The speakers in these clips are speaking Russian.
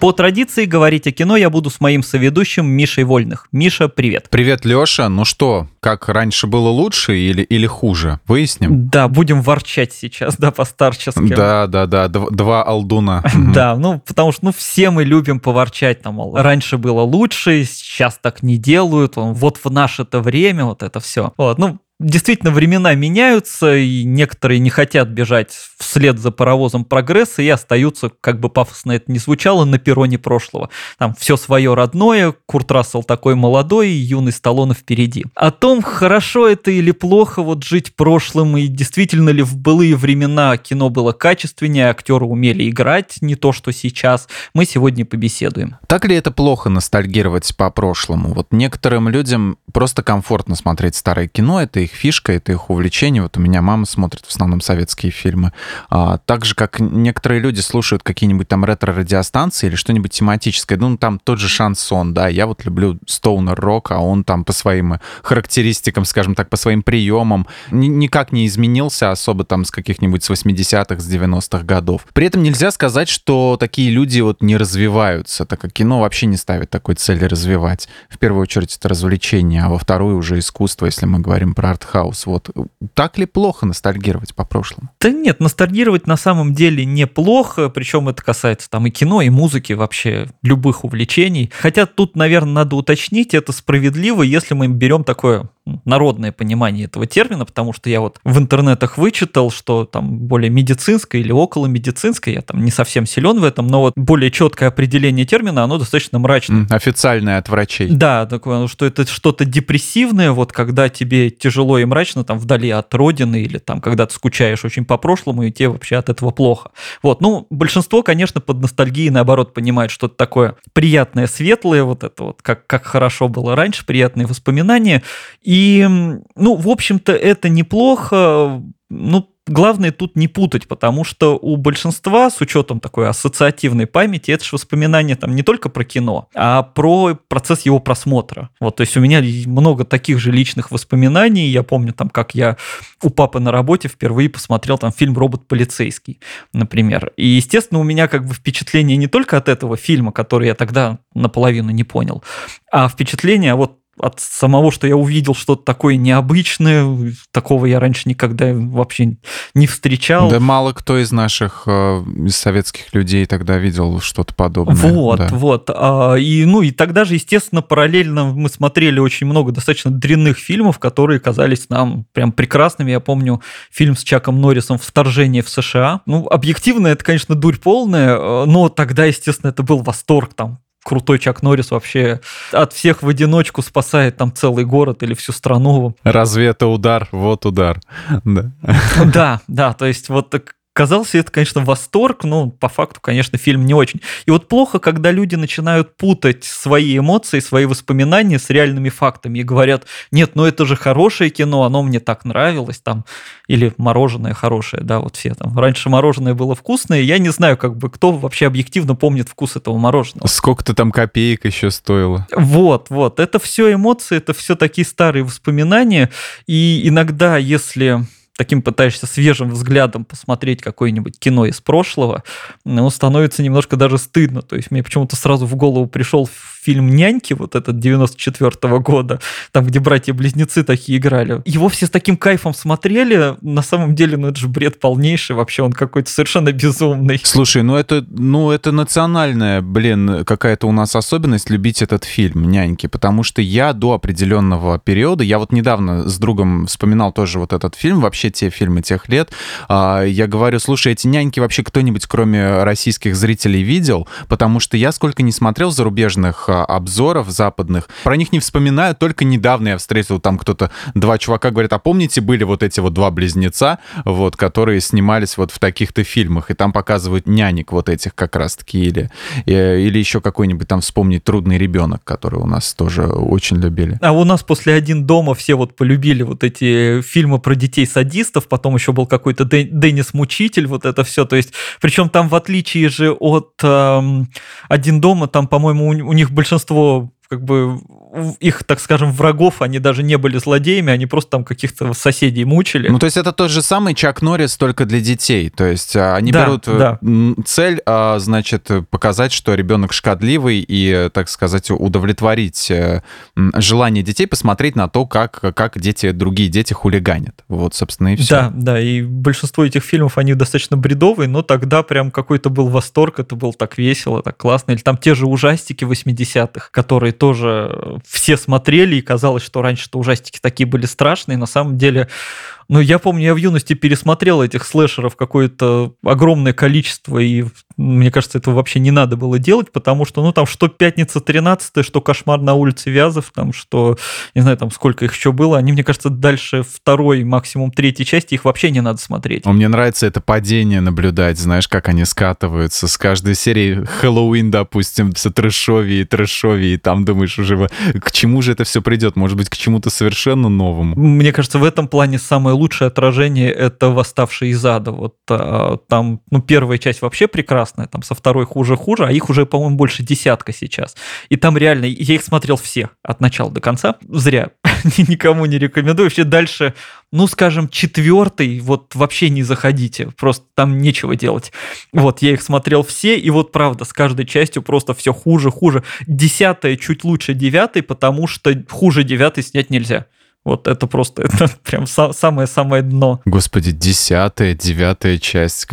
По традиции говорить о кино я буду с моим соведущим Мишей Вольных. Миша, привет. Привет, Леша. Ну что, как раньше было лучше или, или хуже? Выясним? Да, будем ворчать сейчас, да, по-старчески. Да, да, да, два алдуна. Да, ну, потому что, ну, все мы любим поворчать, там, мол, раньше было лучше, сейчас так не делают, вот в наше-то время вот это все. Вот, ну, действительно времена меняются, и некоторые не хотят бежать вслед за паровозом прогресса и остаются, как бы пафосно это ни звучало, на перроне прошлого. Там все свое родное, Курт Рассел такой молодой, и юный Сталлоне впереди. О том, хорошо это или плохо вот жить прошлым, и действительно ли в былые времена кино было качественнее, актеры умели играть, не то, что сейчас, мы сегодня побеседуем. Так ли это плохо ностальгировать по прошлому? Вот некоторым людям просто комфортно смотреть старое кино, это их их фишка, это их увлечение. Вот у меня мама смотрит в основном советские фильмы. А, так же, как некоторые люди слушают какие-нибудь там ретро-радиостанции или что-нибудь тематическое. Ну, там тот же шансон, да. Я вот люблю стоунер-рок, а он там по своим характеристикам, скажем так, по своим приемам никак не изменился особо там с каких-нибудь с 80-х, с 90-х годов. При этом нельзя сказать, что такие люди вот не развиваются, так как кино вообще не ставит такой цели развивать. В первую очередь это развлечение, а во вторую уже искусство, если мы говорим про артхаус. Вот так ли плохо ностальгировать по прошлому? Да нет, ностальгировать на самом деле неплохо, причем это касается там и кино, и музыки, вообще любых увлечений. Хотя тут, наверное, надо уточнить, это справедливо, если мы берем такое народное понимание этого термина, потому что я вот в интернетах вычитал, что там более медицинское или около медицинское, я там не совсем силен в этом, но вот более четкое определение термина, оно достаточно мрачное. Официальное от врачей. Да, такое, что это что-то депрессивное, вот когда тебе тяжело и мрачно там вдали от родины или там когда ты скучаешь очень по прошлому и тебе вообще от этого плохо. Вот, ну, большинство, конечно, под ностальгией наоборот понимает что-то такое приятное, светлое, вот это вот, как, как хорошо было раньше, приятные воспоминания, и, ну, в общем-то, это неплохо. Ну, главное тут не путать, потому что у большинства, с учетом такой ассоциативной памяти, это же воспоминания там не только про кино, а про процесс его просмотра. Вот, то есть у меня много таких же личных воспоминаний. Я помню там, как я у папы на работе впервые посмотрел там фильм «Робот полицейский», например. И, естественно, у меня как бы впечатление не только от этого фильма, который я тогда наполовину не понял, а впечатление вот от самого, что я увидел что-то такое необычное, такого я раньше никогда вообще не встречал. Да мало кто из наших, э, из советских людей тогда видел что-то подобное. Вот, да. вот. А, и, ну, и тогда же, естественно, параллельно мы смотрели очень много достаточно дрянных фильмов, которые казались нам прям прекрасными. Я помню фильм с Чаком Норрисом «Вторжение в США». Ну, объективно, это, конечно, дурь полная, э, но тогда, естественно, это был восторг там крутой Чак Норрис вообще от всех в одиночку спасает там целый город или всю страну. Разве это удар? Вот удар. Да, да, то есть вот казался это, конечно, восторг, но по факту, конечно, фильм не очень. И вот плохо, когда люди начинают путать свои эмоции, свои воспоминания с реальными фактами и говорят, нет, ну это же хорошее кино, оно мне так нравилось, там, или мороженое хорошее, да, вот все там. Раньше мороженое было вкусное, я не знаю, как бы, кто вообще объективно помнит вкус этого мороженого. Сколько-то там копеек еще стоило. Вот, вот, это все эмоции, это все такие старые воспоминания, и иногда, если таким пытаешься свежим взглядом посмотреть какое-нибудь кино из прошлого, ну, становится немножко даже стыдно. То есть мне почему-то сразу в голову пришел фильм «Няньки», вот этот 94 -го года, там, где братья-близнецы такие играли. Его все с таким кайфом смотрели, на самом деле, ну, это же бред полнейший, вообще он какой-то совершенно безумный. Слушай, ну это, ну это национальная, блин, какая-то у нас особенность любить этот фильм «Няньки», потому что я до определенного периода, я вот недавно с другом вспоминал тоже вот этот фильм, вообще те фильмы тех лет, а, я говорю, слушай, эти «Няньки» вообще кто-нибудь, кроме российских зрителей, видел? Потому что я сколько не смотрел зарубежных обзоров западных. Про них не вспоминаю, только недавно я встретил там кто-то, два чувака говорят, а помните, были вот эти вот два близнеца, вот, которые снимались вот в таких-то фильмах, и там показывают нянек вот этих как раз-таки, или, э, или еще какой-нибудь там вспомнить «Трудный ребенок», который у нас тоже очень любили. А у нас после «Один дома» все вот полюбили вот эти фильмы про детей-садистов, садистов, потом еще был какой-то Деннис Мучитель, вот это все. То есть, причем там в отличие же от эм, «Один дома», там, по-моему, у, у них большинство как бы их, так скажем, врагов, они даже не были злодеями, они просто там каких-то соседей мучили. Ну, то есть это тот же самый Чак Норрис, только для детей. То есть а, они да, берут э, да. цель, а, значит, показать, что ребенок шкодливый и, так сказать, удовлетворить э, желание детей посмотреть на то, как, как дети, другие дети хулиганят. Вот, собственно, и все. Да, да, и большинство этих фильмов, они достаточно бредовые, но тогда прям какой-то был восторг, это было так весело, так классно. Или там те же ужастики 80-х, которые тоже все смотрели, и казалось, что раньше-то ужастики такие были страшные. На самом деле ну, я помню, я в юности пересмотрел этих слэшеров какое-то огромное количество, и мне кажется, этого вообще не надо было делать, потому что, ну, там, что «Пятница 13 что «Кошмар на улице Вязов», там, что, не знаю, там, сколько их еще было, они, мне кажется, дальше второй, максимум третьей части их вообще не надо смотреть. Мне нравится это падение наблюдать, знаешь, как они скатываются. С каждой серии Хэллоуин, допустим, все трэшовее и трэшовее, и там думаешь уже, к чему же это все придет? Может быть, к чему-то совершенно новому? Мне кажется, в этом плане самое лучшее отражение это «Восставшие из ада». Вот а, там, ну, первая часть вообще прекрасная, там со второй хуже-хуже, а их уже, по-моему, больше десятка сейчас. И там реально, я их смотрел все от начала до конца, зря, никому не рекомендую. Вообще дальше, ну, скажем, четвертый, вот вообще не заходите, просто там нечего делать. Вот, я их смотрел все, и вот правда, с каждой частью просто все хуже, хуже. Десятая чуть лучше девятой, потому что хуже девятой снять нельзя. Вот это просто это прям самое-самое дно. Господи, десятая, девятая часть.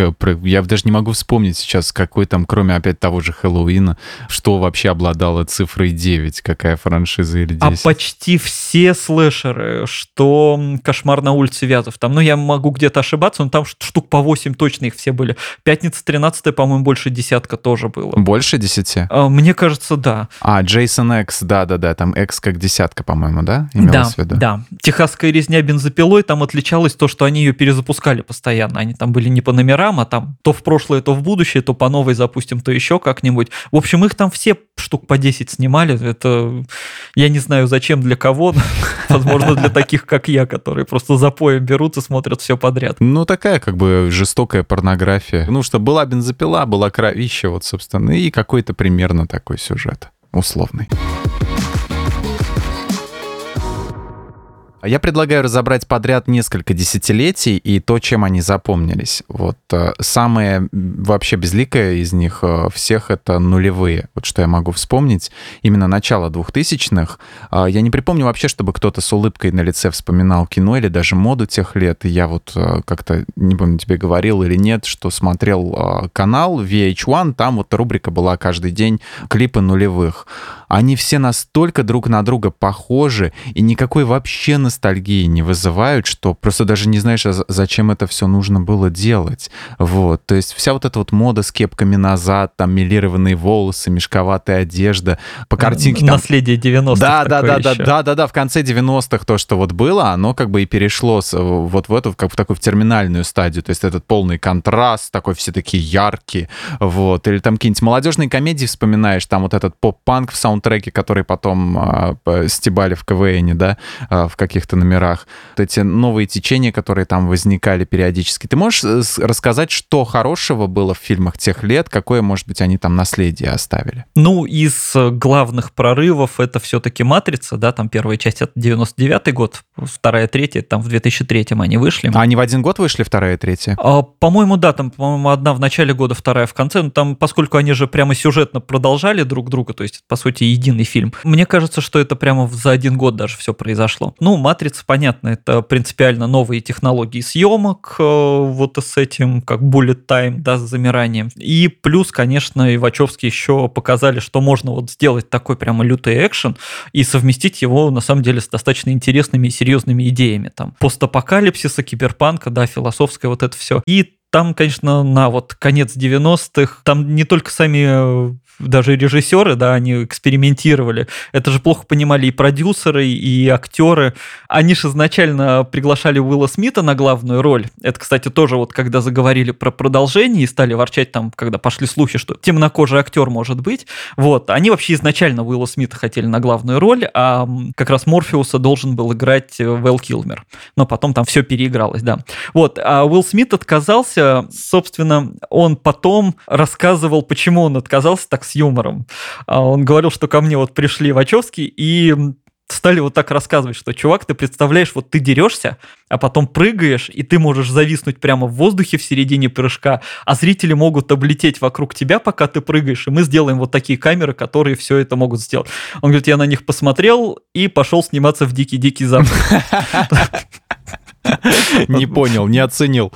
Я даже не могу вспомнить сейчас, какой там, кроме опять того же Хэллоуина, что вообще обладало цифрой 9, какая франшиза или 10. А почти все слэшеры, что «Кошмар на улице Вязов», там, ну, я могу где-то ошибаться, но там штук по 8 точно их все были. «Пятница 13 по-моему, больше десятка тоже было. Больше десяти? А, мне кажется, да. А, Джейсон Экс, да-да-да, там Экс как десятка, по-моему, да? Имелось да, в виду? да. Техасская резня бензопилой, там отличалось то, что они ее перезапускали постоянно. Они там были не по номерам, а там то в прошлое, то в будущее, то по новой запустим, то еще как-нибудь. В общем, их там все штук по 10 снимали. Это я не знаю зачем, для кого. Возможно, для таких, как я, которые просто за поем берут и смотрят все подряд. Ну, такая как бы жестокая порнография. Ну, что была бензопила, была кровища, вот, собственно, и какой-то примерно такой сюжет условный. Я предлагаю разобрать подряд несколько десятилетий и то, чем они запомнились. Вот э, самое вообще безликое из них э, всех — это нулевые. Вот что я могу вспомнить. Именно начало двухтысячных. Э, я не припомню вообще, чтобы кто-то с улыбкой на лице вспоминал кино или даже моду тех лет. И я вот как-то, не помню, тебе говорил или нет, что смотрел канал VH1, там вот рубрика была каждый день клипы нулевых. Они все настолько друг на друга похожи, и никакой вообще ностальгии не вызывают, что просто даже не знаешь, а зачем это все нужно было делать. Вот. То есть вся вот эта вот мода с кепками назад, там милированные волосы, мешковатая одежда, по картинке... Там... Наследие 90-х да, да, да, да, да, да, да, в конце 90-х то, что вот было, оно как бы и перешло вот в эту, как в такую в терминальную стадию. То есть этот полный контраст, такой все такие яркие, вот. Или там какие-нибудь молодежные комедии вспоминаешь, там вот этот поп-панк в саундтреке, который потом а, стебали в КВН, да, а, в каких каких-то номерах, вот эти новые течения, которые там возникали периодически. Ты можешь э, рассказать, что хорошего было в фильмах тех лет, какое, может быть, они там наследие оставили? Ну, из э, главных прорывов это все-таки «Матрица», да, там первая часть это 99 год, вторая, третья, там в 2003 они вышли. А они в один год вышли, вторая и третья? А, по-моему, да, там, по-моему, одна в начале года, вторая в конце, но там, поскольку они же прямо сюжетно продолжали друг друга, то есть, по сути, единый фильм, мне кажется, что это прямо за один год даже все произошло. Ну, матрица, понятно, это принципиально новые технологии съемок, э, вот с этим, как bullet time, да, с замиранием. И плюс, конечно, и Вачовски еще показали, что можно вот сделать такой прямо лютый экшен и совместить его, на самом деле, с достаточно интересными и серьезными идеями. Там постапокалипсиса, киберпанка, да, философское вот это все. И там, конечно, на вот конец 90-х, там не только сами даже режиссеры, да, они экспериментировали. Это же плохо понимали и продюсеры, и актеры. Они же изначально приглашали Уилла Смита на главную роль. Это, кстати, тоже вот когда заговорили про продолжение и стали ворчать там, когда пошли слухи, что темнокожий актер может быть. Вот, они вообще изначально Уилла Смита хотели на главную роль, а как раз Морфеуса должен был играть Вэл Килмер. Но потом там все переигралось, да. Вот, а Уилл Смит отказался, собственно, он потом рассказывал, почему он отказался так с юмором. А он говорил, что ко мне вот пришли Вачовски и стали вот так рассказывать, что, чувак, ты представляешь, вот ты дерешься, а потом прыгаешь, и ты можешь зависнуть прямо в воздухе в середине прыжка, а зрители могут облететь вокруг тебя, пока ты прыгаешь, и мы сделаем вот такие камеры, которые все это могут сделать. Он говорит, я на них посмотрел и пошел сниматься в «Дикий-дикий запад». Не понял, не оценил.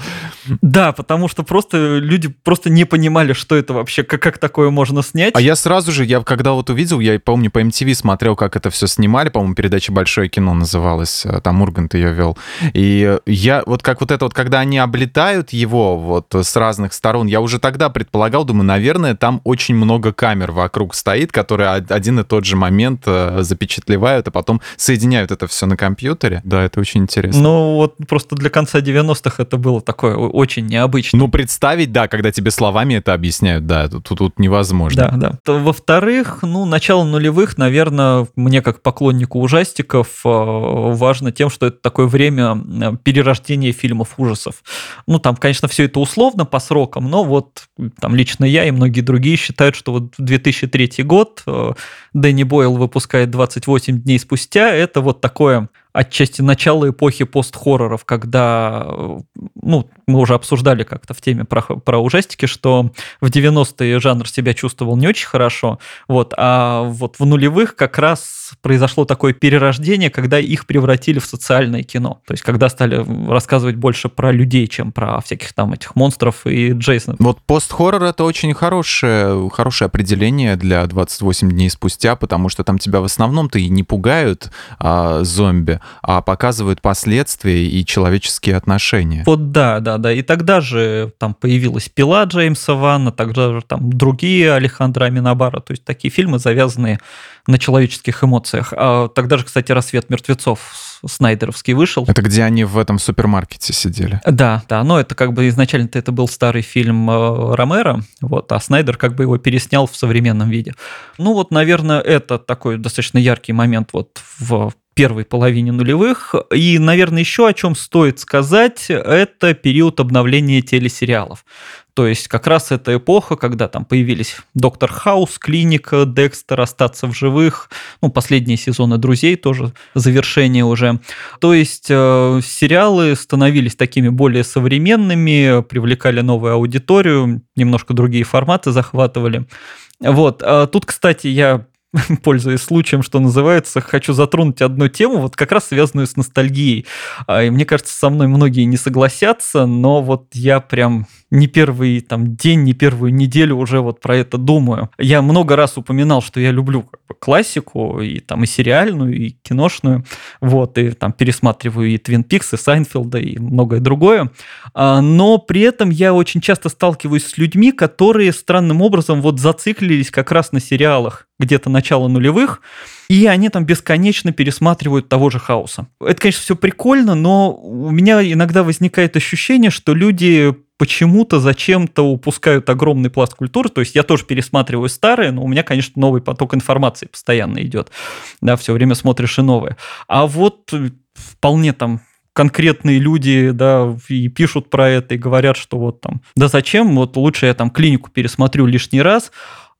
Да, потому что просто люди просто не понимали, что это вообще, как, как такое можно снять. А я сразу же, я когда вот увидел, я помню, по MTV смотрел, как это все снимали, по-моему, передача «Большое кино» называлась, э, там Ургант ее вел. И я вот как вот это вот, когда они облетают его вот с разных сторон, я уже тогда предполагал, думаю, наверное, там очень много камер вокруг стоит, которые один и тот же момент э, запечатлевают, а потом соединяют это все на компьютере. Да, это очень интересно. Ну вот просто для конца 90-х это было такое очень необычно. Ну, представить, да, когда тебе словами это объясняют, да, тут, тут невозможно. Да, да. Во-вторых, ну, начало нулевых, наверное, мне как поклоннику ужастиков э, важно тем, что это такое время э, перерождения фильмов ужасов. Ну, там, конечно, все это условно по срокам, но вот там лично я и многие другие считают, что вот 2003 год э, Дэнни Бойл выпускает 28 дней спустя, это вот такое отчасти начало эпохи пост-хорроров, когда, ну, мы уже обсуждали как-то в теме про, про ужастики, что в 90-е жанр себя чувствовал не очень хорошо, вот, а вот в нулевых как раз произошло такое перерождение, когда их превратили в социальное кино, то есть когда стали рассказывать больше про людей, чем про всяких там этих монстров и Джейсона. Вот пост-хоррор это очень хорошее, хорошее определение для 28 дней спустя, потому что там тебя в основном-то и не пугают а, зомби, а показывают последствия и человеческие отношения. Вот да, да, да. И тогда же там появилась «Пила» Джеймса Ванна, тогда же там другие Алехандро Аминабара, то есть такие фильмы, завязанные на человеческих эмоциях. А тогда же, кстати, «Рассвет мертвецов» Снайдеровский вышел. Это где они в этом супермаркете сидели? Да, да, но это как бы изначально-то это был старый фильм э, Ромеро, вот, а Снайдер как бы его переснял в современном виде. Ну вот, наверное, это такой достаточно яркий момент вот в первой половине нулевых. И, наверное, еще о чем стоит сказать, это период обновления телесериалов. То есть как раз эта эпоха, когда там появились Доктор Хаус, Клиника, Декстер, Остаться в живых, ну, последние сезоны Друзей тоже, завершение уже. То есть э, сериалы становились такими более современными, привлекали новую аудиторию, немножко другие форматы захватывали. Вот. А тут, кстати, я пользуясь случаем, что называется, хочу затронуть одну тему, вот как раз связанную с ностальгией. А, и мне кажется, со мной многие не согласятся, но вот я прям не первый там день, не первую неделю уже вот про это думаю. Я много раз упоминал, что я люблю как бы, классику, и там и сериальную, и киношную, вот, и там пересматриваю и Твин Пикс, и Сайнфилда, и многое другое. А, но при этом я очень часто сталкиваюсь с людьми, которые странным образом вот зациклились как раз на сериалах где-то начала нулевых, и они там бесконечно пересматривают того же хаоса. Это, конечно, все прикольно, но у меня иногда возникает ощущение, что люди почему-то зачем-то упускают огромный пласт культуры. То есть я тоже пересматриваю старые, но у меня, конечно, новый поток информации постоянно идет. Да, все время смотришь и новые. А вот вполне там конкретные люди, да, и пишут про это, и говорят, что вот там, да зачем, вот лучше я там клинику пересмотрю лишний раз,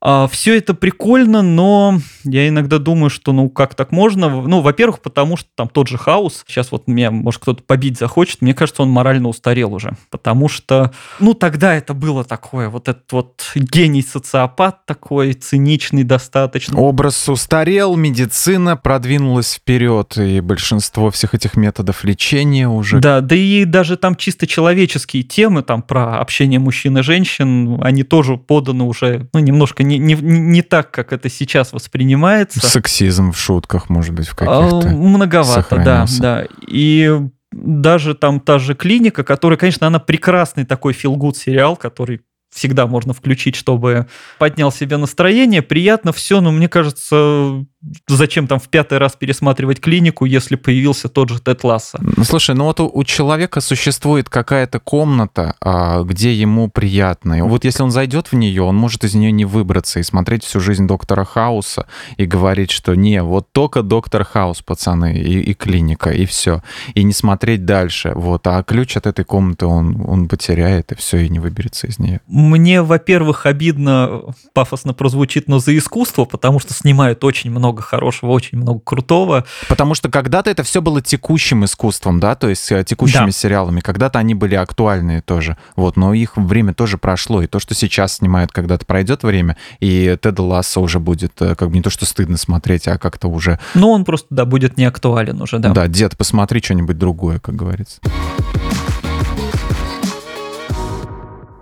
а, все это прикольно, но я иногда думаю, что ну как так можно? Ну, во-первых, потому что там тот же хаос, сейчас вот меня, может, кто-то побить захочет, мне кажется, он морально устарел уже, потому что, ну, тогда это было такое, вот этот вот гений-социопат такой, циничный достаточно. Образ устарел, медицина продвинулась вперед, и большинство всех этих методов лечения уже... Да, да и даже там чисто человеческие темы, там про общение мужчин и женщин, они тоже поданы уже, ну, немножко не, не, не так, как это сейчас воспринимается. Сексизм в шутках, может быть, в каких-то. А, многовато, да, да. И даже там та же клиника, которая, конечно, она прекрасный такой филгуд сериал, который всегда можно включить, чтобы поднял себе настроение. Приятно все, но мне кажется, зачем там в пятый раз пересматривать клинику, если появился тот же Тед Ласса? Ну, слушай, ну вот у, у человека существует какая-то комната, а, где ему приятно. И вот если он зайдет в нее, он может из нее не выбраться и смотреть всю жизнь доктора Хауса и говорить, что не, вот только доктор Хаус, пацаны, и, и клиника, и все. И не смотреть дальше. Вот. А ключ от этой комнаты он, он потеряет, и все, и не выберется из нее. Мне, во-первых, обидно, пафосно прозвучит, но за искусство, потому что снимают очень много хорошего, очень много крутого. Потому что когда-то это все было текущим искусством, да, то есть э, текущими да. сериалами. Когда-то они были актуальные тоже. Вот, но их время тоже прошло. И то, что сейчас снимают, когда-то пройдет время, и Теда Ласса уже будет э, как бы не то, что стыдно смотреть, а как-то уже... Ну, он просто, да, будет не актуален уже, да. Да, дед, посмотри что-нибудь другое, как говорится.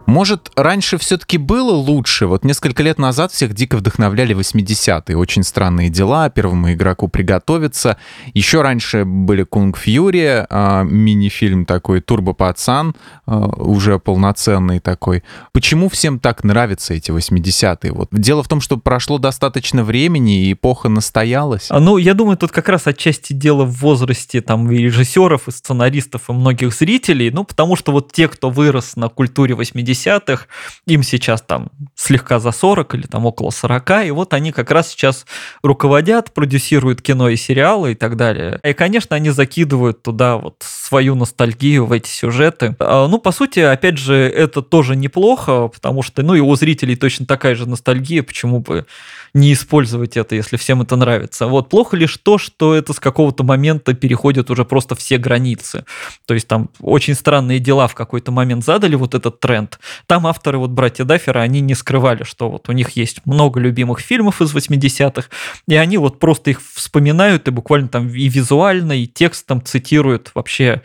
Может, раньше все-таки было лучше? Вот несколько лет назад всех дико вдохновляли 80-е. Очень странные дела, первому игроку приготовиться. Еще раньше были Кунг Фьюри, э, мини-фильм такой, Турбо Пацан, э, уже полноценный такой. Почему всем так нравятся эти 80-е? Вот. Дело в том, что прошло достаточно времени, и эпоха настоялась. А, ну, я думаю, тут как раз отчасти дело в возрасте там и режиссеров, и сценаристов, и многих зрителей. Ну, потому что вот те, кто вырос на культуре 80 50-х, им сейчас там слегка за 40 или там около 40, и вот они как раз сейчас руководят, продюсируют кино и сериалы и так далее. И, конечно, они закидывают туда вот свою ностальгию в эти сюжеты. А, ну, по сути, опять же, это тоже неплохо, потому что, ну, и у зрителей точно такая же ностальгия, почему бы не использовать это, если всем это нравится. Вот плохо лишь то, что это с какого-то момента переходит уже просто все границы. То есть там очень странные дела в какой-то момент задали вот этот тренд. Там авторы, вот братья Даффера, они не скрывали, что вот у них есть много любимых фильмов из 80-х, и они вот просто их вспоминают и буквально там и визуально, и текстом цитируют вообще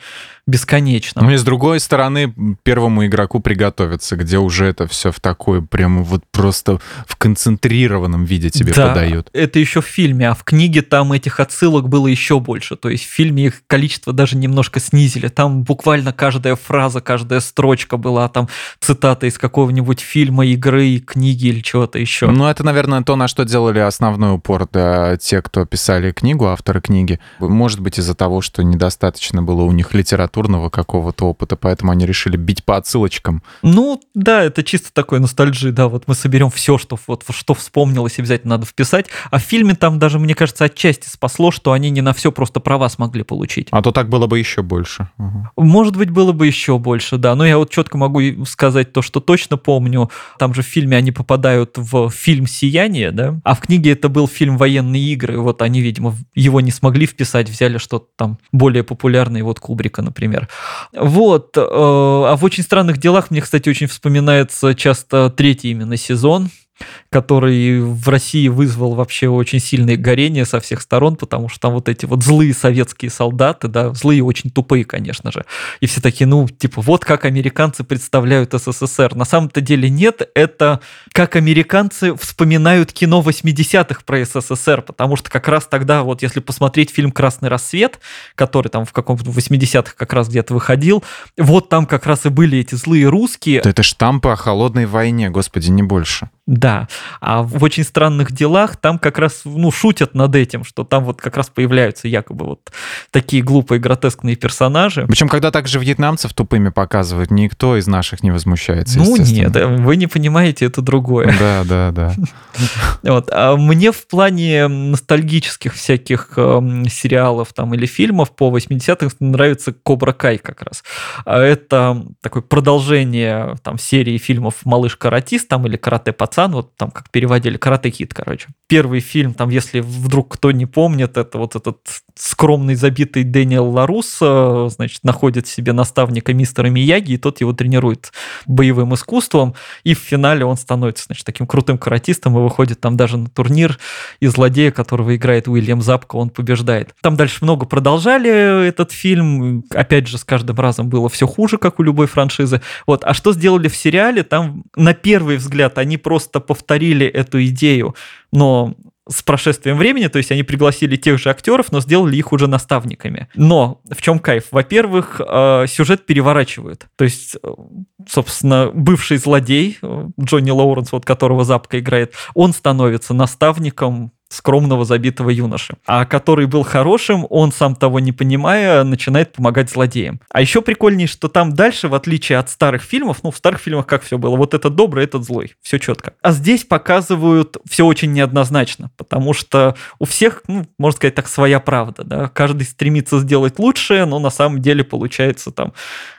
бесконечно. Ну и с другой стороны, первому игроку приготовиться, где уже это все в такой прям вот просто в концентрированном виде тебе да, подают. это еще в фильме, а в книге там этих отсылок было еще больше. То есть в фильме их количество даже немножко снизили. Там буквально каждая фраза, каждая строчка была там цитата из какого-нибудь фильма, игры, книги или чего-то еще. Ну это, наверное, то, на что делали основной упор да, те, кто писали книгу, авторы книги. Может быть из-за того, что недостаточно было у них литературы литературного какого-то опыта, поэтому они решили бить по отсылочкам. Ну, да, это чисто такой ностальжи, да, вот мы соберем все, что, вот, что вспомнилось, обязательно надо вписать. А в фильме там даже, мне кажется, отчасти спасло, что они не на все просто права смогли получить. А то так было бы еще больше. Угу. Может быть, было бы еще больше, да. Но я вот четко могу сказать то, что точно помню. Там же в фильме они попадают в фильм «Сияние», да, а в книге это был фильм «Военные игры». Вот они, видимо, его не смогли вписать, взяли что-то там более популярное, вот Кубрика, например например. Вот. Э, а в «Очень странных делах» мне, кстати, очень вспоминается часто третий именно сезон, который в России вызвал вообще очень сильное горение со всех сторон, потому что там вот эти вот злые советские солдаты, да, злые очень тупые, конечно же. И все такие, ну, типа, вот как американцы представляют СССР. На самом-то деле нет, это как американцы вспоминают кино 80-х про СССР, потому что как раз тогда, вот если посмотреть фильм «Красный рассвет», который там в каком-то 80-х как раз где-то выходил, вот там как раз и были эти злые русские. Да это штампы о холодной войне, господи, не больше. Да, а в очень странных делах там как раз, ну, шутят над этим, что там вот как раз появляются якобы вот такие глупые гротескные персонажи. Причем, когда также вьетнамцев тупыми показывают, никто из наших не возмущается, Ну нет, вы не понимаете, это другое. Да, да, да. Вот. А мне в плане ностальгических всяких э, сериалов там или фильмов по 80-м нравится Кобра Кай как раз. А это такое продолжение там серии фильмов «Малыш-каратист» там или «Карате пацан», пацан, вот там как переводили, карате кит, короче. Первый фильм, там, если вдруг кто не помнит, это вот этот скромный забитый Дэниел Ларус, значит, находит себе наставника мистера Мияги, и тот его тренирует боевым искусством, и в финале он становится, значит, таким крутым каратистом и выходит там даже на турнир, и злодея, которого играет Уильям Запка, он побеждает. Там дальше много продолжали этот фильм, опять же, с каждым разом было все хуже, как у любой франшизы. Вот, а что сделали в сериале? Там на первый взгляд они просто повторили эту идею, но с прошествием времени, то есть они пригласили тех же актеров, но сделали их уже наставниками. Но в чем кайф? Во-первых, э, сюжет переворачивают. То есть, э, собственно, бывший злодей э, Джонни Лоуренс, вот которого Запка играет, он становится наставником скромного забитого юноши. А который был хорошим, он сам того не понимая, начинает помогать злодеям. А еще прикольнее, что там дальше, в отличие от старых фильмов, ну, в старых фильмах как все было, вот этот добрый, этот злой, все четко. А здесь показывают все очень неоднозначно, потому что у всех, ну, можно сказать так, своя правда, да, каждый стремится сделать лучшее, но на самом деле получается там,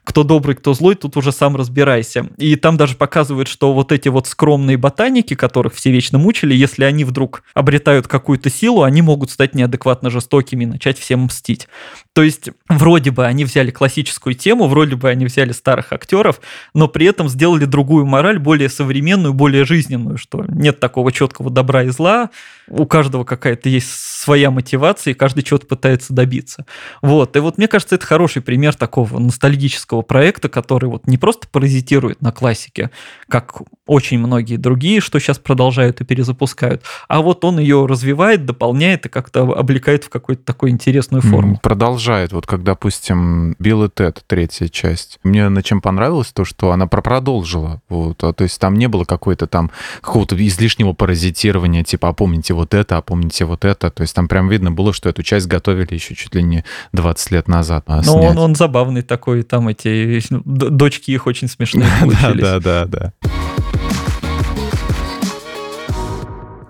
кто добрый, кто злой, тут уже сам разбирайся. И там даже показывают, что вот эти вот скромные ботаники, которых все вечно мучили, если они вдруг обретают какую-то силу, они могут стать неадекватно жестокими и начать всем мстить. То есть, вроде бы они взяли классическую тему, вроде бы они взяли старых актеров, но при этом сделали другую мораль, более современную, более жизненную, что нет такого четкого добра и зла, у каждого какая-то есть своя мотивация, и каждый чего-то пытается добиться. Вот. И вот мне кажется, это хороший пример такого ностальгического проекта, который вот не просто паразитирует на классике, как очень многие другие, что сейчас продолжают и перезапускают, а вот он ее развивает, дополняет и как-то облекает в какую-то такую интересную форму. Продолжает. Вот как, допустим, Билл и Тед, третья часть. Мне на чем понравилось то, что она продолжила. Вот. А, то есть там не было какой-то там какого-то излишнего паразитирования, типа, а помните вот это, а помните вот это. То есть там прям видно было, что эту часть готовили еще чуть ли не 20 лет назад. А, ну, он, он забавный такой, там эти дочки их очень смешные получились. Да, да, да,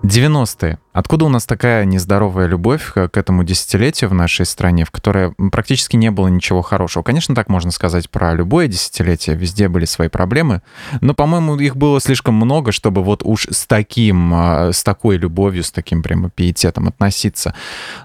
90-е. Откуда у нас такая нездоровая любовь к этому десятилетию в нашей стране, в которой практически не было ничего хорошего? Конечно, так можно сказать про любое десятилетие, везде были свои проблемы, но, по-моему, их было слишком много, чтобы вот уж с таким, а, с такой любовью, с таким прямо пиететом относиться.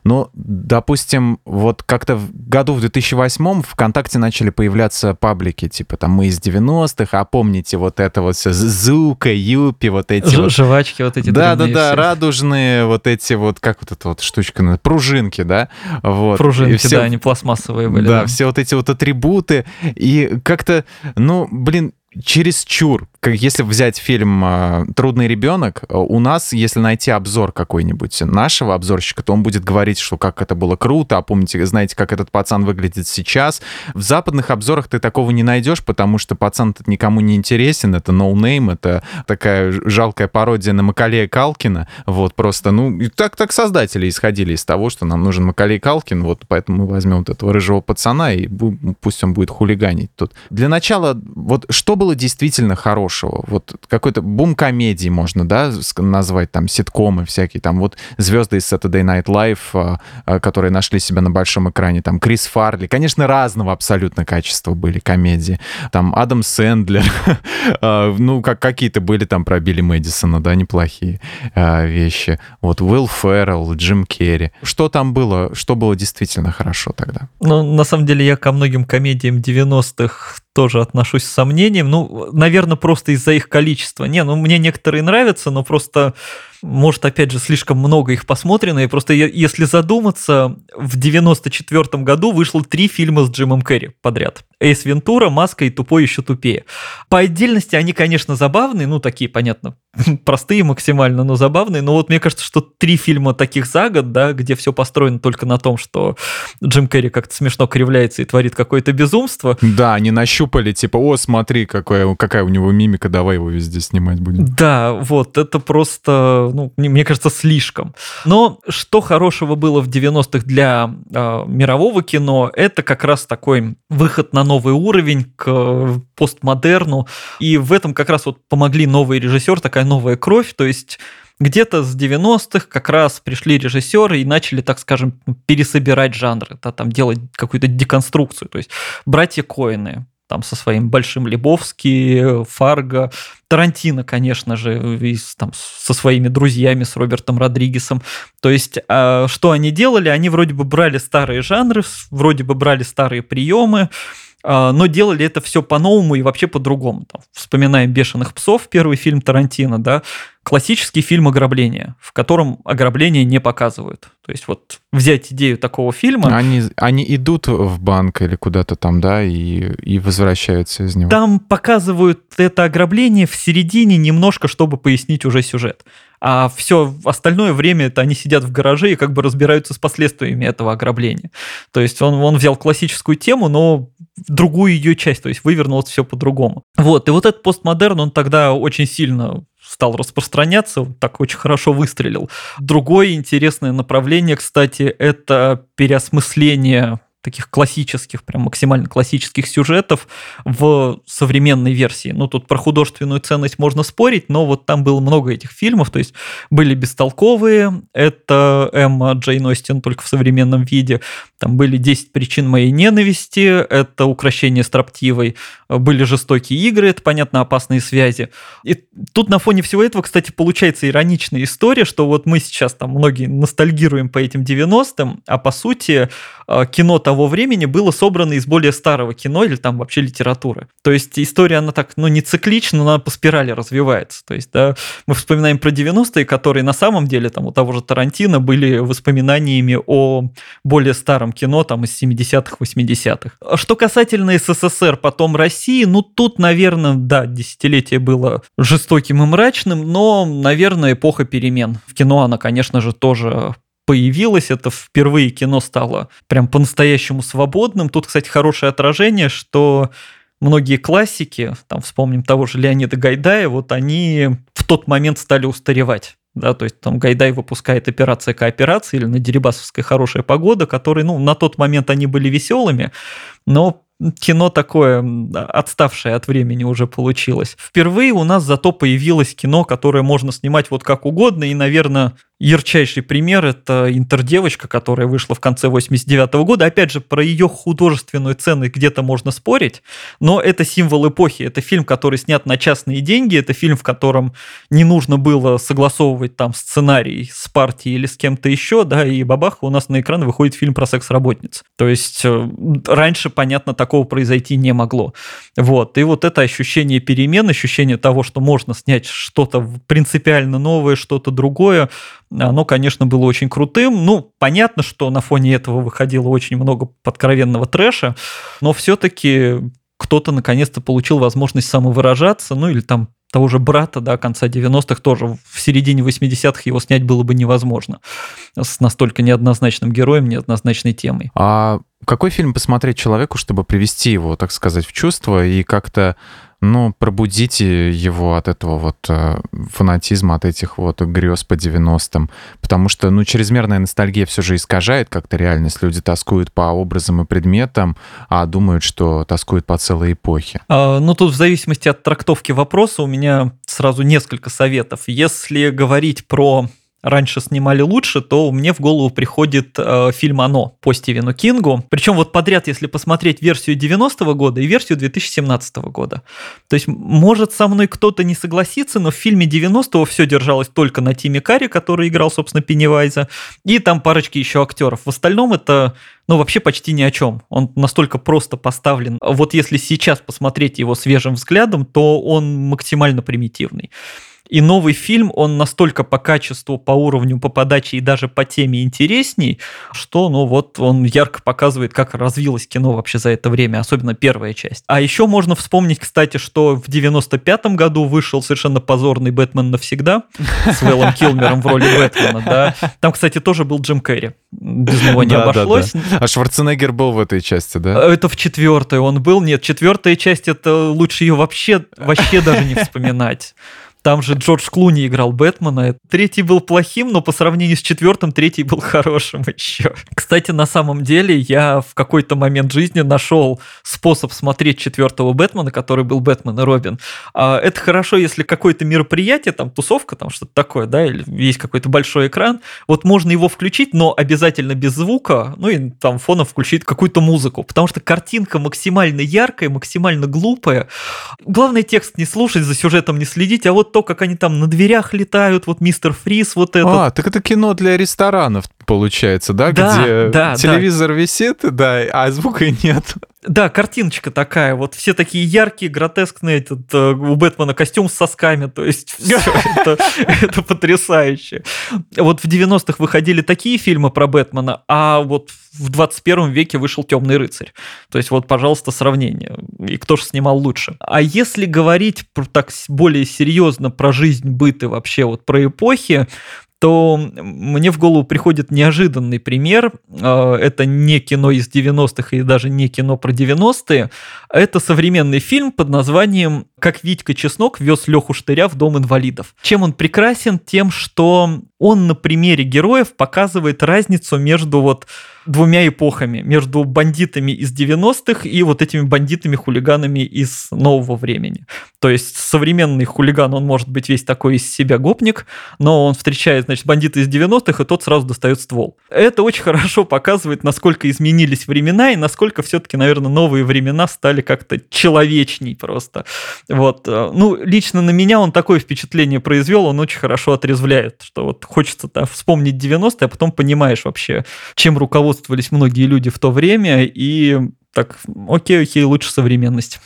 Но, допустим, вот как-то в году в 2008 ВКонтакте начали появляться паблики, типа там «Мы из 90-х», а помните вот это вот все «Зука», «Юпи», вот эти Ж- вот... Жвачки вот эти Да-да-да, радужные вот эти вот, как вот эта вот штучка, пружинки, да? Вот. Пружинки, все, да, они пластмассовые были. Да, да, все вот эти вот атрибуты. И как-то, ну, блин, через чур если взять фильм а, «Трудный ребенок», у нас, если найти обзор какой-нибудь нашего обзорщика, то он будет говорить, что как это было круто, а помните, знаете, как этот пацан выглядит сейчас. В западных обзорах ты такого не найдешь, потому что пацан никому не интересен, это no name, но это такая жалкая пародия на Макалея Калкина, вот просто, ну, так, так создатели исходили из того, что нам нужен Макалей Калкин, вот поэтому мы возьмем вот этого рыжего пацана, и пусть он будет хулиганить тут. Для начала, вот что было действительно хорошее хорошего. Вот какой-то бум комедии можно, да, назвать, там, ситкомы всякие, там, вот звезды из Saturday Night Live, а, а, которые нашли себя на большом экране, там, Крис Фарли, конечно, разного абсолютно качества были комедии, там, Адам Сэндлер, а, ну, как какие-то были там про Билли Мэдисона, да, неплохие вещи. Вот Уилл Феррелл, Джим Керри. Что там было, что было действительно хорошо тогда? Ну, на самом деле, я ко многим комедиям 90-х тоже отношусь с сомнением. Ну, наверное, просто из-за их количества. Не, ну мне некоторые нравятся, но просто может, опять же, слишком много их посмотрено, и просто если задуматься, в 94 году вышло три фильма с Джимом Керри подряд. Эйс Вентура, Маска и Тупой еще тупее. По отдельности они, конечно, забавные, ну, такие, понятно, простые максимально, но забавные, но вот мне кажется, что три фильма таких за год, да, где все построено только на том, что Джим Керри как-то смешно кривляется и творит какое-то безумство. Да, они нащупали, типа, о, смотри, какая, какая у него мимика, давай его везде снимать будем. Да, вот, это просто ну, мне кажется, слишком. Но что хорошего было в 90-х для э, мирового кино, это как раз такой выход на новый уровень к э, постмодерну. И в этом как раз вот помогли новый режиссер, такая новая кровь, то есть где-то с 90-х как раз пришли режиссеры и начали, так скажем, пересобирать жанры, да, там делать какую-то деконструкцию. То есть братья Коины, там со своим Большим Лебовски, Фарго, Тарантино, конечно же, и, там, со своими друзьями, с Робертом Родригесом. То есть, а, что они делали? Они вроде бы брали старые жанры, вроде бы брали старые приемы, но делали это все по-новому и вообще по-другому. Там, вспоминаем «Бешеных псов», первый фильм Тарантино, да, классический фильм ограбления, в котором ограбление не показывают. То есть вот взять идею такого фильма. Они, они идут в банк или куда-то там, да, и, и возвращаются из него. Там показывают это ограбление в середине немножко, чтобы пояснить уже сюжет. А все остальное время это они сидят в гараже и как бы разбираются с последствиями этого ограбления. То есть он, он взял классическую тему, но другую ее часть, то есть вывернул все по-другому. Вот, и вот этот постмодерн, он тогда очень сильно стал распространяться, так очень хорошо выстрелил. Другое интересное направление, кстати, это переосмысление таких классических, прям максимально классических сюжетов в современной версии. Ну, тут про художественную ценность можно спорить, но вот там было много этих фильмов, то есть были бестолковые, это Эмма Джейн Остин только в современном виде, там были 10 причин моей ненависти, это украшение строптивой, были жестокие игры, это, понятно, опасные связи. И тут на фоне всего этого, кстати, получается ироничная история, что вот мы сейчас там многие ностальгируем по этим 90-м, а по сути э, кино того времени было собрано из более старого кино или там вообще литературы. То есть история, она так, ну, не циклична, она по спирали развивается. То есть, да, мы вспоминаем про 90-е, которые на самом деле там у того же Тарантино были воспоминаниями о более старом кино там из 70-х, 80-х. Что касательно СССР, потом России, ну, тут, наверное, да, десятилетие было жестоким и мрачным, но, наверное, эпоха перемен. В кино она, конечно же, тоже появилось, это впервые кино стало прям по-настоящему свободным. Тут, кстати, хорошее отражение, что многие классики, там вспомним того же Леонида Гайдая, вот они в тот момент стали устаревать. Да, то есть там Гайдай выпускает операция кооперации или на Дерибасовской хорошая погода, которые, ну, на тот момент они были веселыми, но кино такое отставшее от времени уже получилось. Впервые у нас зато появилось кино, которое можно снимать вот как угодно, и, наверное, ярчайший пример – это «Интердевочка», которая вышла в конце 89 -го года. Опять же, про ее художественную ценность где-то можно спорить, но это символ эпохи. Это фильм, который снят на частные деньги, это фильм, в котором не нужно было согласовывать там сценарий с партией или с кем-то еще, да, и бабах, у нас на экран выходит фильм про секс-работниц. То есть э, раньше, понятно, такого произойти не могло. Вот, и вот это ощущение перемен, ощущение того, что можно снять что-то принципиально новое, что-то другое, оно, конечно, было очень крутым. Ну, понятно, что на фоне этого выходило очень много подкровенного трэша, но все-таки кто-то наконец-то получил возможность самовыражаться, ну или там того же брата, да, конца 90-х тоже в середине 80-х его снять было бы невозможно с настолько неоднозначным героем, неоднозначной темой. А какой фильм посмотреть человеку, чтобы привести его, так сказать, в чувство и как-то ну, пробудите его от этого вот э, фанатизма, от этих вот грез по 90-м. Потому что, ну, чрезмерная ностальгия все же искажает как-то реальность. Люди тоскуют по образам и предметам, а думают, что тоскуют по целой эпохе. А, ну, тут в зависимости от трактовки вопроса у меня сразу несколько советов. Если говорить про раньше снимали лучше, то мне в голову приходит э, фильм «Оно» по Стивену Кингу. Причем вот подряд, если посмотреть версию 90-го года и версию 2017 года. То есть, может, со мной кто-то не согласится, но в фильме 90-го все держалось только на Тиме Карри, который играл, собственно, Пеннивайза, и там парочки еще актеров. В остальном это ну, вообще почти ни о чем. Он настолько просто поставлен. Вот если сейчас посмотреть его свежим взглядом, то он максимально примитивный. И новый фильм, он настолько по качеству, по уровню, по подаче и даже по теме интересней, что, ну вот, он ярко показывает, как развилось кино вообще за это время, особенно первая часть. А еще можно вспомнить, кстати, что в 95-м году вышел совершенно позорный «Бэтмен навсегда» с Вэллом Килмером в роли Бэтмена, да. Там, кстати, тоже был Джим Керри. Без него не обошлось. А Шварценеггер был в этой части, да? Это в четвертой он был. Нет, четвертая часть, это лучше ее вообще, вообще даже не вспоминать. Там же Джордж Клуни играл Бэтмена. Третий был плохим, но по сравнению с четвертым, третий был хорошим еще. Кстати, на самом деле, я в какой-то момент жизни нашел способ смотреть четвертого Бэтмена, который был Бэтмен и Робин. А, это хорошо, если какое-то мероприятие, там тусовка, там что-то такое, да, или есть какой-то большой экран, вот можно его включить, но обязательно без звука, ну и там фоном включить какую-то музыку, потому что картинка максимально яркая, максимально глупая. Главное текст не слушать, за сюжетом не следить, а вот то, как они там на дверях летают, вот мистер Фриз, вот это. А, так это кино для ресторанов. получается, да? Да, Где да, телевизор да. висит, да, а звука нет. Да, картиночка такая, вот все такие яркие, гротескные, этот, э, у Бэтмена костюм с сосками, то есть все это, потрясающе. Вот в 90-х выходили такие фильмы про Бэтмена, а вот в 21 веке вышел «Темный рыцарь». То есть вот, пожалуйста, сравнение. И кто же снимал лучше. А если говорить так более серьезно про жизнь, быт и вообще вот про эпохи, то мне в голову приходит неожиданный пример. А, это не кино из 90-х и даже не кино про 90-е. Это современный фильм под названием «Как Витька Чеснок вез Леху Штыря в дом инвалидов». Чем он прекрасен? Тем, что он на примере героев показывает разницу между вот двумя эпохами, между бандитами из 90-х и вот этими бандитами-хулиганами из нового времени. То есть современный хулиган, он может быть весь такой из себя гопник, но он встречает, значит, бандита из 90-х, и тот сразу достает ствол. Это очень хорошо показывает, насколько изменились времена и насколько все-таки, наверное, новые времена стали как-то человечней просто. Вот. Ну, лично на меня он такое впечатление произвел, он очень хорошо отрезвляет, что вот хочется да, вспомнить 90-е, а потом понимаешь вообще, чем руководствовались многие люди в то время, и так, окей, окей, лучше современность.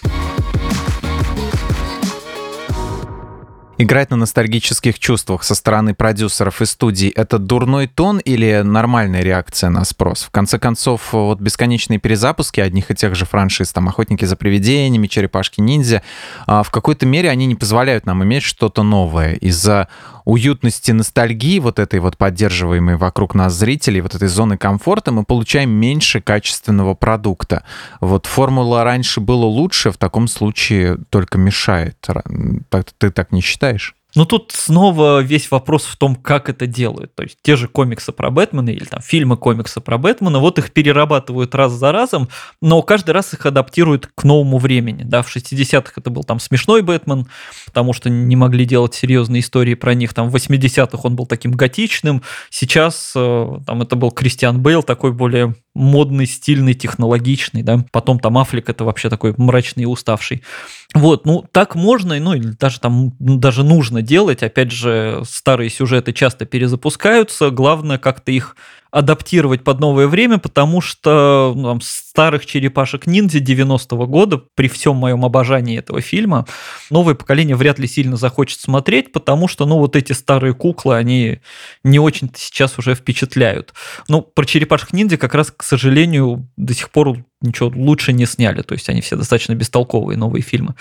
Играть на ностальгических чувствах со стороны продюсеров и студий — это дурной тон или нормальная реакция на спрос? В конце концов, вот бесконечные перезапуски одних и тех же франшиз, там «Охотники за привидениями», «Черепашки-ниндзя», а, в какой-то мере они не позволяют нам иметь что-то новое. Из-за уютности ностальгии, вот этой вот поддерживаемой вокруг нас зрителей, вот этой зоны комфорта, мы получаем меньше качественного продукта. Вот формула раньше было лучше, в таком случае только мешает. Ты так не считаешь? Ну, тут снова весь вопрос в том, как это делают. То есть те же комиксы про Бэтмена или там фильмы комиксы про Бэтмена, вот их перерабатывают раз за разом, но каждый раз их адаптируют к новому времени. Да, в 60-х это был там смешной Бэтмен, потому что не могли делать серьезные истории про них. Там в 80-х он был таким готичным. Сейчас э, там это был Кристиан Бейл, такой более модный, стильный, технологичный, да. Потом там Аффлек это вообще такой мрачный и уставший. Вот, ну так можно, ну или даже там ну, даже нужно делать. Опять же, старые сюжеты часто перезапускаются. Главное как-то их адаптировать под новое время, потому что ну, там, старых черепашек ниндзя 90-го года, при всем моем обожании этого фильма, новое поколение вряд ли сильно захочет смотреть, потому что, ну, вот эти старые куклы, они не очень сейчас уже впечатляют. Ну, про черепашек ниндзя как раз, к сожалению, до сих пор ничего лучше не сняли, то есть они все достаточно бестолковые новые фильмы.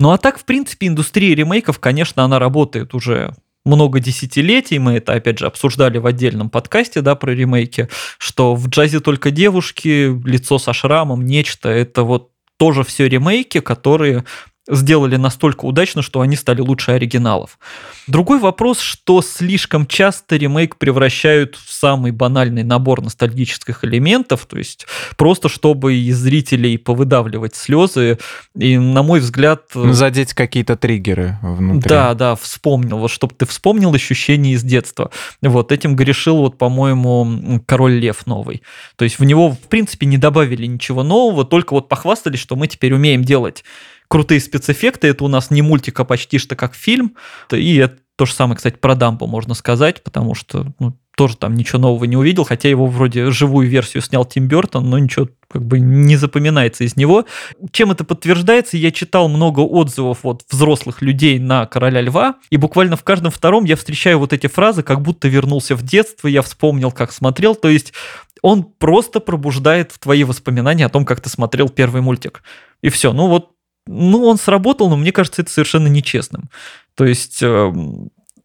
Ну а так, в принципе, индустрия ремейков, конечно, она работает уже много десятилетий, мы это, опять же, обсуждали в отдельном подкасте, да, про ремейки, что в джазе только девушки, лицо со шрамом, нечто, это вот тоже все ремейки, которые сделали настолько удачно, что они стали лучше оригиналов. Другой вопрос, что слишком часто ремейк превращают в самый банальный набор ностальгических элементов, то есть просто чтобы из зрителей повыдавливать слезы, и, на мой взгляд... Ну, задеть какие-то триггеры внутри. Да, да, вспомнил, вот чтобы ты вспомнил ощущения из детства. Вот этим грешил, вот, по-моему, Король Лев новый. То есть в него, в принципе, не добавили ничего нового, только вот похвастались, что мы теперь умеем делать крутые спецэффекты. Это у нас не мультик, а почти что как фильм. И это то же самое, кстати, про Дампу можно сказать, потому что ну, тоже там ничего нового не увидел, хотя его вроде живую версию снял Тим Бертон, но ничего как бы не запоминается из него. Чем это подтверждается? Я читал много отзывов вот взрослых людей на «Короля льва», и буквально в каждом втором я встречаю вот эти фразы, как будто вернулся в детство, я вспомнил, как смотрел, то есть он просто пробуждает твои воспоминания о том, как ты смотрел первый мультик. И все. Ну вот ну, он сработал, но мне кажется, это совершенно нечестным. То есть э,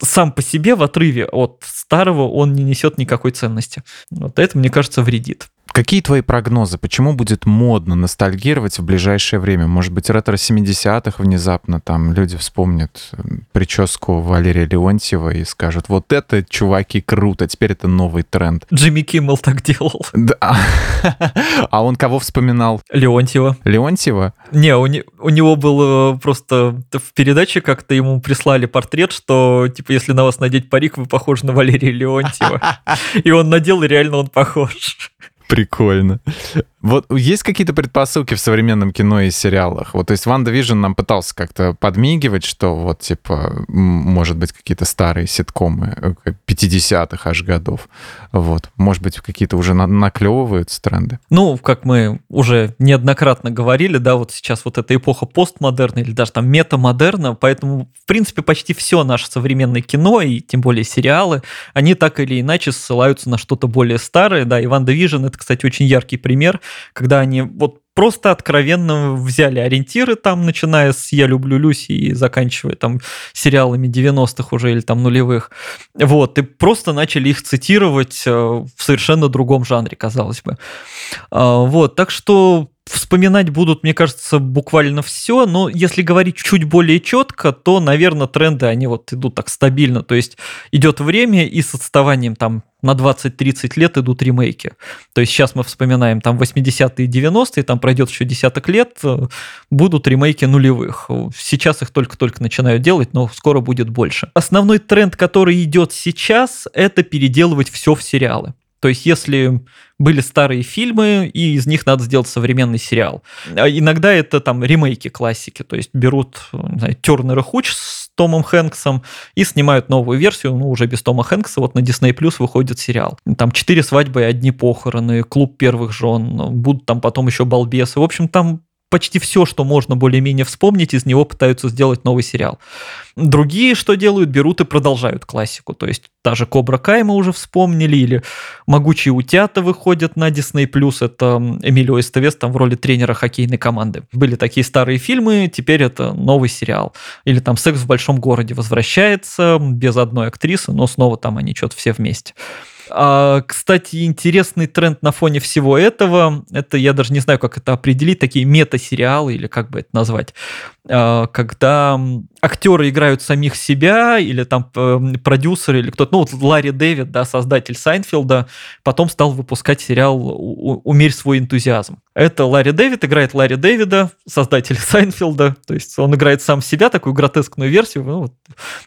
сам по себе в отрыве от старого он не несет никакой ценности. Вот это, мне кажется, вредит. Какие твои прогнозы? Почему будет модно ностальгировать в ближайшее время? Может быть, ретро 70-х внезапно там люди вспомнят прическу Валерия Леонтьева и скажут, вот это, чуваки, круто, теперь это новый тренд. Джимми Киммел так делал. Да. А он кого вспоминал? Леонтьева. Леонтьева? Не, у, не, у него было просто в передаче как-то ему прислали портрет, что, типа, если на вас надеть парик, вы похожи на Валерия Леонтьева. И он надел, и реально он похож. Прикольно. Вот есть какие-то предпосылки в современном кино и сериалах? Вот, то есть WandaVision нам пытался как-то подмигивать, что вот, типа, может быть, какие-то старые ситкомы 50-х э, аж годов. Вот. Может быть, какие-то уже на наклевываются тренды? Ну, как мы уже неоднократно говорили, да, вот сейчас вот эта эпоха постмодерна или даже там метамодерна, поэтому, в принципе, почти все наше современное кино и тем более сериалы, они так или иначе ссылаются на что-то более старое, да, и WandaVision это, кстати, очень яркий пример, когда они вот просто откровенно взяли ориентиры там, начиная с «Я люблю Люси» и заканчивая там сериалами 90-х уже или там нулевых. Вот, и просто начали их цитировать э, в совершенно другом жанре, казалось бы. А, вот, так что Вспоминать будут, мне кажется, буквально все, но если говорить чуть более четко, то, наверное, тренды, они вот идут так стабильно, то есть идет время и с отставанием там на 20-30 лет идут ремейки. То есть сейчас мы вспоминаем там 80-е и 90-е, там пройдет еще десяток лет, э, будут ремейки нулевых. Сейчас их только-только начинают делать, но скоро будет больше. Основной тренд, который идет сейчас, это переделывать все в сериалы. То есть, если были старые фильмы, и из них надо сделать современный сериал. А иногда это там ремейки классики, то есть берут знаю, Тернер и Хуч с Томом Хэнксом и снимают новую версию, ну, уже без Тома Хэнкса, вот на Disney Plus выходит сериал. Там четыре свадьбы и одни похороны, клуб первых жен, будут там потом еще балбесы. В общем, там почти все, что можно более-менее вспомнить, из него пытаются сделать новый сериал. Другие что делают? Берут и продолжают классику. То есть та же Кобра Кай мы уже вспомнили, или Могучие утята выходят на Disney+, это Эмилио Эстевес там в роли тренера хоккейной команды. Были такие старые фильмы, теперь это новый сериал. Или там «Секс в большом городе» возвращается без одной актрисы, но снова там они что-то все вместе. А, кстати, интересный тренд на фоне всего этого, это я даже не знаю, как это определить, такие мета-сериалы или как бы это назвать, а, когда актеры играют самих себя, или там продюсеры, или кто-то, ну вот Ларри Дэвид, да, создатель Сайнфилда, потом стал выпускать сериал «Умерь свой энтузиазм». Это Ларри Дэвид играет Ларри Дэвида, создатель Сайнфилда, то есть он играет сам себя, такую гротескную версию, ну, вот,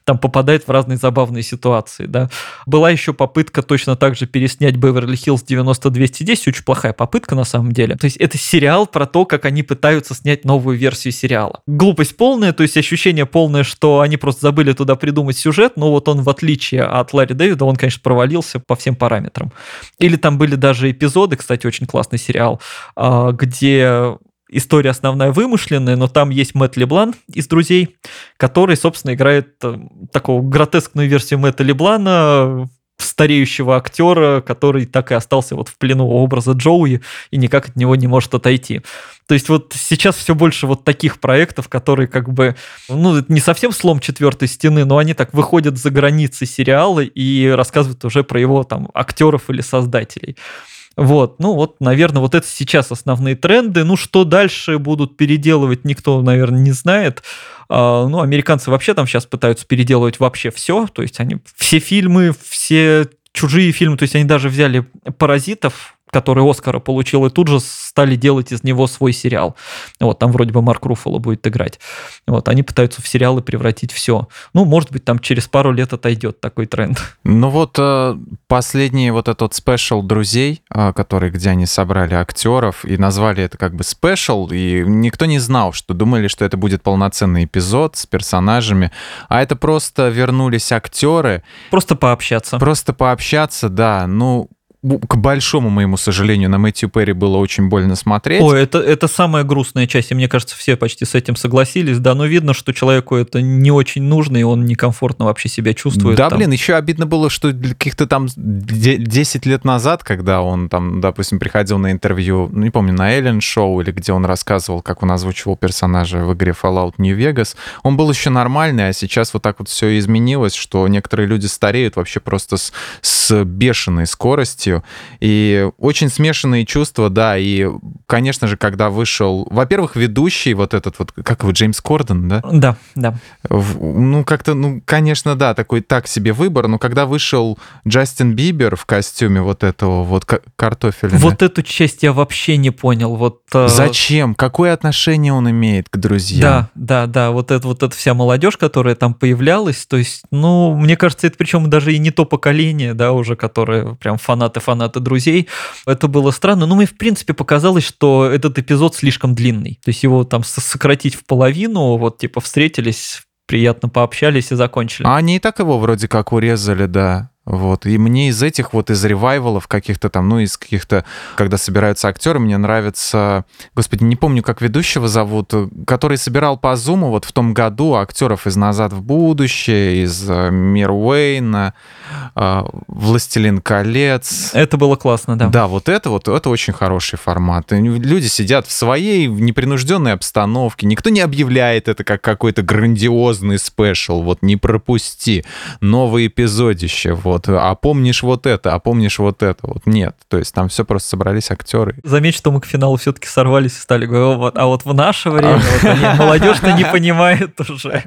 там попадает в разные забавные ситуации, да. Была еще попытка точно так же переснять Беверли-Хиллз 90-210, очень плохая попытка на самом деле. То есть это сериал про то, как они пытаются снять новую версию сериала. Глупость полная, то есть ощущение полное, что они просто забыли туда придумать сюжет, но вот он в отличие от Ларри Дэвида, он, конечно, провалился по всем параметрам. Или там были даже эпизоды, кстати, очень классный сериал, а, где история основная вымышленная, но там есть Мэтт Леблан из «Друзей», который, собственно, играет э, такую гротескную версию Мэтта Леблана, стареющего актера, который так и остался вот в плену образа Джоуи и никак от него не может отойти. То есть вот сейчас все больше вот таких проектов, которые как бы, ну, не совсем слом четвертой стены, но они так выходят за границы сериала и рассказывают уже про его там актеров или создателей. Вот, ну вот, наверное, вот это сейчас основные тренды. Ну, что дальше будут переделывать, никто, наверное, не знает. А, ну, американцы вообще там сейчас пытаются переделывать вообще все. То есть они все фильмы, все чужие фильмы, то есть они даже взяли «Паразитов», который Оскара получил, и тут же стали делать из него свой сериал. Вот, там вроде бы Марк Руффало будет играть. Вот, они пытаются в сериалы превратить все. Ну, может быть, там через пару лет отойдет такой тренд. Ну вот э, последний вот этот special «Друзей», э, который, где они собрали актеров и назвали это как бы special, и никто не знал, что думали, что это будет полноценный эпизод с персонажами, а это просто вернулись актеры. Просто пообщаться. Просто пообщаться, да. Ну, к большому моему сожалению, на Мэтью Перри было очень больно смотреть. О, это, это самая грустная часть, и мне кажется, все почти с этим согласились, да, но видно, что человеку это не очень нужно, и он некомфортно вообще себя чувствует. Да, там. блин, еще обидно было, что каких-то там 10 лет назад, когда он там, допустим, приходил на интервью, ну, не помню, на Эллен Шоу, или где он рассказывал, как он озвучивал персонажа в игре Fallout New Vegas, он был еще нормальный, а сейчас вот так вот все изменилось, что некоторые люди стареют вообще просто с, с бешеной скоростью, полностью. И очень смешанные чувства, да. И, конечно же, когда вышел... Во-первых, ведущий вот этот вот, как его, Джеймс Корден, да? Да, да. Ну, как-то, ну, конечно, да, такой так себе выбор. Но когда вышел Джастин Бибер в костюме вот этого вот картофеля... Вот эту часть я вообще не понял. Вот, э, Зачем? Какое отношение он имеет к друзьям? Да, да, да. Вот это вот эта вся молодежь, которая там появлялась. То есть, ну, мне кажется, это причем даже и не то поколение, да, уже, которое прям фанаты фанаты, фанаты друзей. Это было странно. Но мне, в принципе, показалось, что этот эпизод слишком длинный. То есть его там сократить в половину, вот типа встретились, приятно пообщались и закончили. А они и так его вроде как урезали, да. Вот. И мне из этих вот, из ревайвалов каких-то там, ну, из каких-то, когда собираются актеры, мне нравится, господи, не помню, как ведущего зовут, который собирал по Зуму вот в том году актеров из «Назад в будущее», из э, «Мир Уэйна», э, «Властелин колец». Это было классно, да. Да, вот это вот, это очень хороший формат. Люди сидят в своей непринужденной обстановке, никто не объявляет это как какой-то грандиозный спешл, вот не пропусти, новое эпизодище, вот вот, а помнишь вот это, а помнишь вот это, вот нет. То есть там все просто собрались актеры. Заметь, что мы к финалу все-таки сорвались и стали говорить, вот, а вот в наше время вот молодежь-то не понимает уже.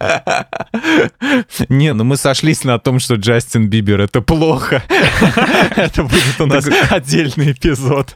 Не, ну мы сошлись на том, что Джастин Бибер это плохо. Это будет у нас отдельный эпизод.